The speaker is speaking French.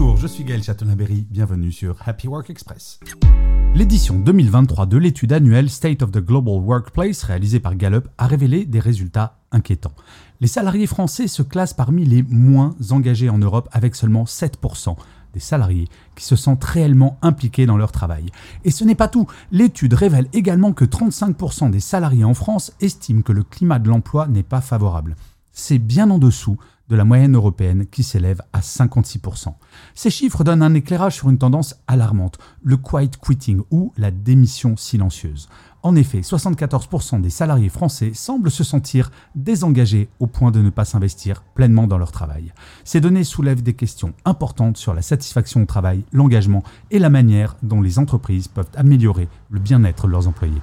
Bonjour, je suis Gaël Chatonaberry, bienvenue sur Happy Work Express. L'édition 2023 de l'étude annuelle State of the Global Workplace réalisée par Gallup a révélé des résultats inquiétants. Les salariés français se classent parmi les moins engagés en Europe avec seulement 7% des salariés qui se sentent réellement impliqués dans leur travail. Et ce n'est pas tout, l'étude révèle également que 35% des salariés en France estiment que le climat de l'emploi n'est pas favorable. C'est bien en dessous de la moyenne européenne qui s'élève à 56%. Ces chiffres donnent un éclairage sur une tendance alarmante, le quiet quitting ou la démission silencieuse. En effet, 74% des salariés français semblent se sentir désengagés au point de ne pas s'investir pleinement dans leur travail. Ces données soulèvent des questions importantes sur la satisfaction au travail, l'engagement et la manière dont les entreprises peuvent améliorer le bien-être de leurs employés.